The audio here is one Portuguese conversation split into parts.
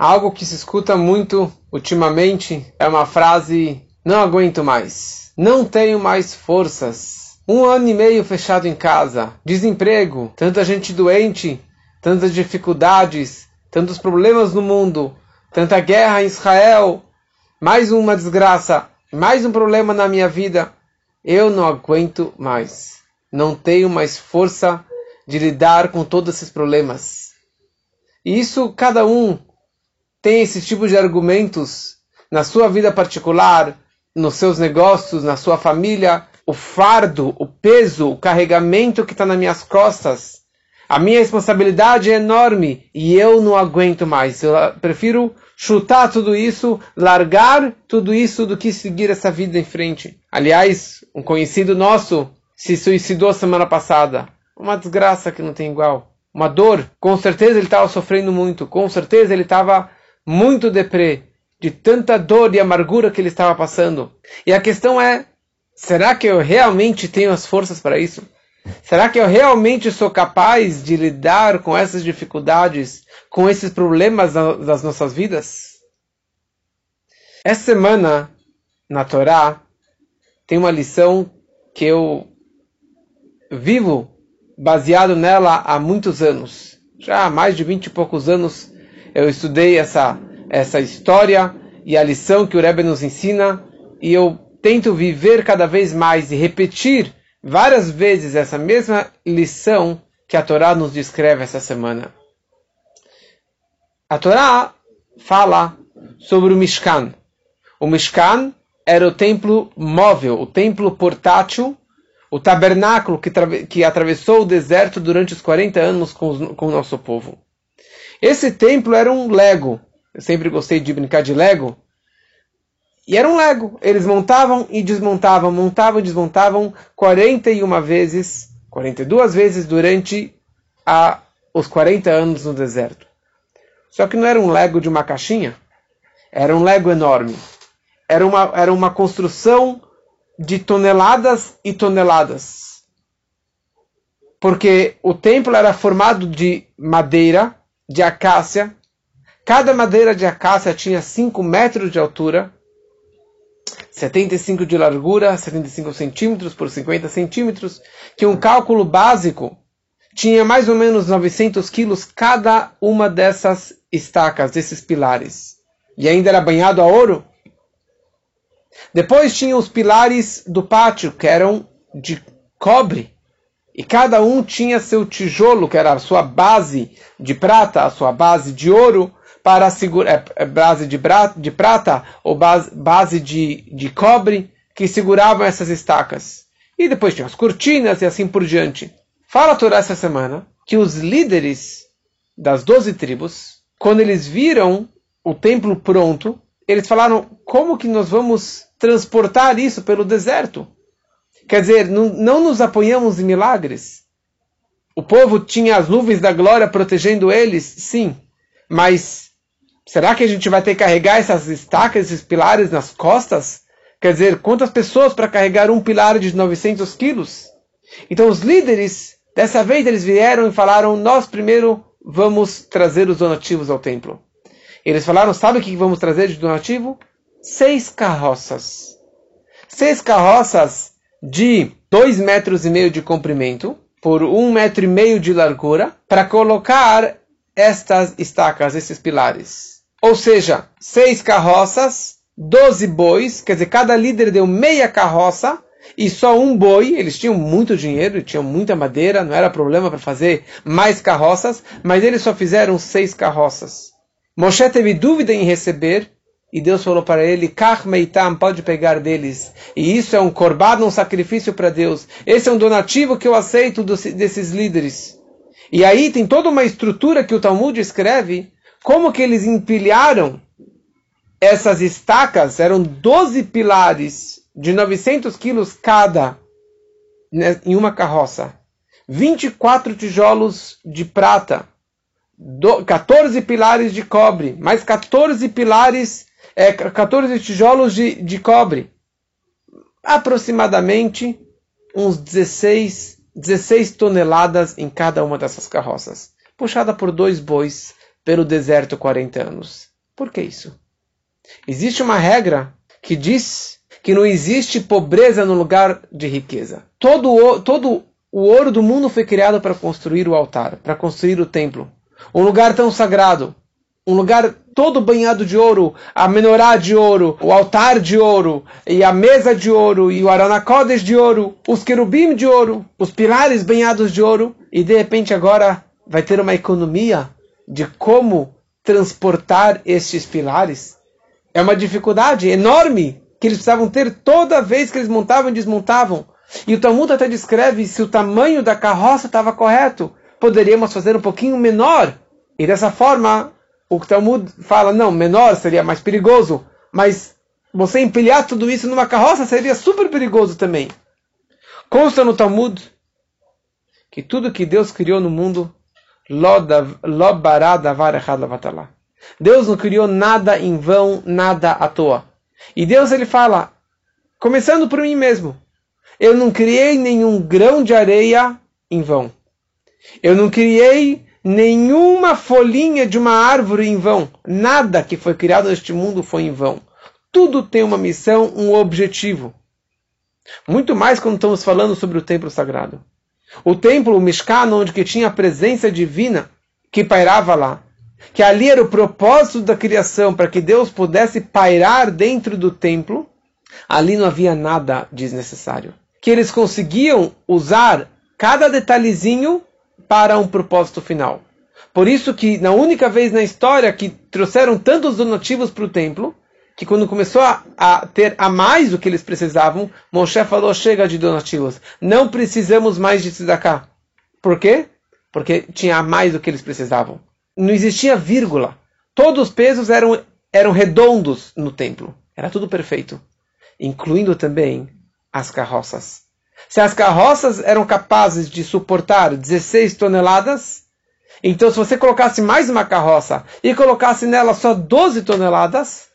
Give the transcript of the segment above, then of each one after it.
Algo que se escuta muito ultimamente é uma frase: não aguento mais, não tenho mais forças. Um ano e meio fechado em casa, desemprego, tanta gente doente, tantas dificuldades, tantos problemas no mundo, tanta guerra em Israel, mais uma desgraça, mais um problema na minha vida. Eu não aguento mais. Não tenho mais força de lidar com todos esses problemas. E isso cada um tem esse tipo de argumentos na sua vida particular, nos seus negócios, na sua família, o fardo, o peso, o carregamento que está nas minhas costas. A minha responsabilidade é enorme e eu não aguento mais. Eu prefiro chutar tudo isso, largar tudo isso do que seguir essa vida em frente. Aliás, um conhecido nosso se suicidou semana passada. Uma desgraça que não tem igual. Uma dor. Com certeza ele estava sofrendo muito. Com certeza ele estava muito deprê, de tanta dor e amargura que ele estava passando. E a questão é: será que eu realmente tenho as forças para isso? Será que eu realmente sou capaz de lidar com essas dificuldades, com esses problemas das nossas vidas? Essa semana, na Torá, tem uma lição que eu vivo baseado nela há muitos anos. Já há mais de vinte e poucos anos eu estudei essa, essa história e a lição que o Rebbe nos ensina, e eu tento viver cada vez mais e repetir várias vezes essa mesma lição que a Torá nos descreve essa semana. A Torá fala sobre o Mishkan. O Mishkan era o templo móvel, o templo portátil, o tabernáculo que, que atravessou o deserto durante os 40 anos com, com o nosso povo. Esse templo era um Lego. Eu sempre gostei de brincar de Lego. E era um Lego. Eles montavam e desmontavam, montavam e desmontavam 41 vezes, 42 vezes durante a, os 40 anos no deserto. Só que não era um Lego de uma caixinha. Era um Lego enorme. Era uma, era uma construção de toneladas e toneladas. Porque o templo era formado de madeira, de acácia. Cada madeira de acácia tinha 5 metros de altura, 75 de largura, 75 centímetros por 50 centímetros, que um cálculo básico tinha mais ou menos 900 quilos cada uma dessas estacas, desses pilares. E ainda era banhado a ouro. Depois tinha os pilares do pátio, que eram de cobre. E cada um tinha seu tijolo, que era a sua base de prata, a sua base de ouro, para segurar é, é, base de, de, prata ou base, base de, de cobre, que seguravam essas estacas. E depois tinha as cortinas e assim por diante. Fala a Torá essa semana que os líderes das doze tribos, quando eles viram o templo pronto, eles falaram: como que nós vamos transportar isso pelo deserto? Quer dizer, não, não nos apoiamos em milagres. O povo tinha as nuvens da glória protegendo eles, sim. Mas será que a gente vai ter que carregar essas estacas, esses pilares nas costas? Quer dizer, quantas pessoas para carregar um pilar de 900 quilos? Então os líderes, dessa vez eles vieram e falaram, nós primeiro vamos trazer os donativos ao templo. Eles falaram, sabe o que vamos trazer de donativo? Seis carroças. Seis carroças de 2 metros e meio de comprimento por um metro e meio de largura para colocar estas estacas, esses pilares. Ou seja, seis carroças, 12 bois, quer dizer, cada líder deu meia carroça e só um boi. Eles tinham muito dinheiro, tinham muita madeira, não era problema para fazer mais carroças, mas eles só fizeram seis carroças. Moshe teve dúvida em receber e Deus falou para ele, Kach meitam, pode pegar deles. E isso é um corbado, um sacrifício para Deus. Esse é um donativo que eu aceito desses líderes. E aí tem toda uma estrutura que o Talmud escreve, como que eles empilharam essas estacas, eram 12 pilares de 900 quilos cada né, em uma carroça. 24 tijolos de prata, 14 pilares de cobre, mais 14 pilares é, 14 tijolos de, de cobre. Aproximadamente uns 16, 16 toneladas em cada uma dessas carroças. Puxada por dois bois pelo deserto 40 anos. Por que isso? Existe uma regra que diz que não existe pobreza no lugar de riqueza. Todo o, todo o ouro do mundo foi criado para construir o altar, para construir o templo. Um lugar tão sagrado, um lugar todo banhado de ouro, a menorá de ouro, o altar de ouro, e a mesa de ouro, e o aranacodes de ouro, os querubim de ouro, os pilares banhados de ouro, e de repente agora vai ter uma economia de como transportar estes pilares. É uma dificuldade enorme que eles precisavam ter toda vez que eles montavam e desmontavam. E o Talmud até descreve se o tamanho da carroça estava correto. Poderíamos fazer um pouquinho menor. E dessa forma, o Talmud fala, não, menor seria mais perigoso. Mas você empilhar tudo isso numa carroça seria super perigoso também. Consta no Talmud que tudo que Deus criou no mundo, Deus não criou nada em vão, nada à toa. E Deus ele fala, começando por mim mesmo, eu não criei nenhum grão de areia em vão. Eu não criei nenhuma folhinha de uma árvore em vão. Nada que foi criado neste mundo foi em vão. Tudo tem uma missão, um objetivo. Muito mais quando estamos falando sobre o templo sagrado. O templo, o Mishkan, onde que tinha a presença divina que pairava lá que ali era o propósito da criação para que Deus pudesse pairar dentro do templo, ali não havia nada desnecessário. Que eles conseguiam usar cada detalhezinho para um propósito final. Por isso que na única vez na história que trouxeram tantos donativos para o templo, que quando começou a, a, ter a mais do que eles precisavam, Moshe falou, chega de donativos, não precisamos mais de tzedakah. Por quê? Porque tinha a mais do que eles precisavam não existia vírgula. Todos os pesos eram, eram redondos no templo. Era tudo perfeito. Incluindo também as carroças. Se as carroças eram capazes de suportar 16 toneladas, então se você colocasse mais uma carroça e colocasse nela só 12 toneladas,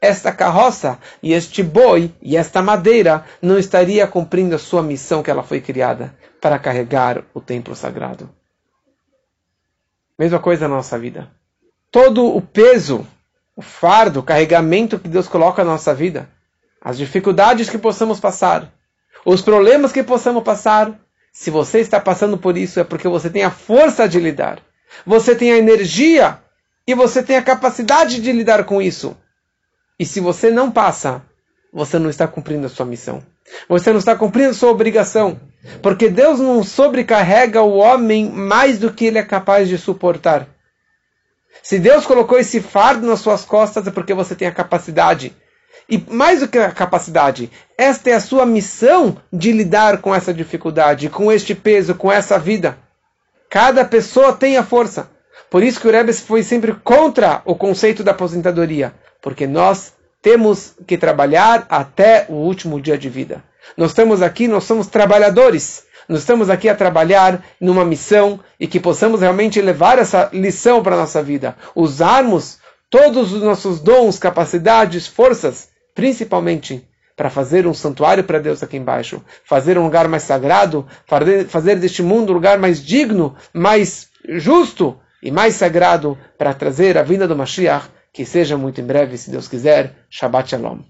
esta carroça e este boi e esta madeira não estaria cumprindo a sua missão que ela foi criada para carregar o templo sagrado. Mesma coisa na nossa vida. Todo o peso, o fardo, o carregamento que Deus coloca na nossa vida, as dificuldades que possamos passar, os problemas que possamos passar, se você está passando por isso é porque você tem a força de lidar. Você tem a energia e você tem a capacidade de lidar com isso. E se você não passa, você não está cumprindo a sua missão. Você não está cumprindo a sua obrigação. Porque Deus não sobrecarrega o homem mais do que ele é capaz de suportar. Se Deus colocou esse fardo nas suas costas é porque você tem a capacidade. E mais do que a capacidade, esta é a sua missão de lidar com essa dificuldade, com este peso, com essa vida. Cada pessoa tem a força. Por isso que o Rebbe foi sempre contra o conceito da aposentadoria. Porque nós temos que trabalhar até o último dia de vida. Nós estamos aqui, nós somos trabalhadores. Nós estamos aqui a trabalhar numa missão e que possamos realmente levar essa lição para a nossa vida. Usarmos todos os nossos dons, capacidades, forças, principalmente para fazer um santuário para Deus aqui embaixo, fazer um lugar mais sagrado, fazer deste mundo um lugar mais digno, mais justo e mais sagrado para trazer a vinda do Mashiach que seja muito em breve, se Deus quiser. Shabbat Shalom.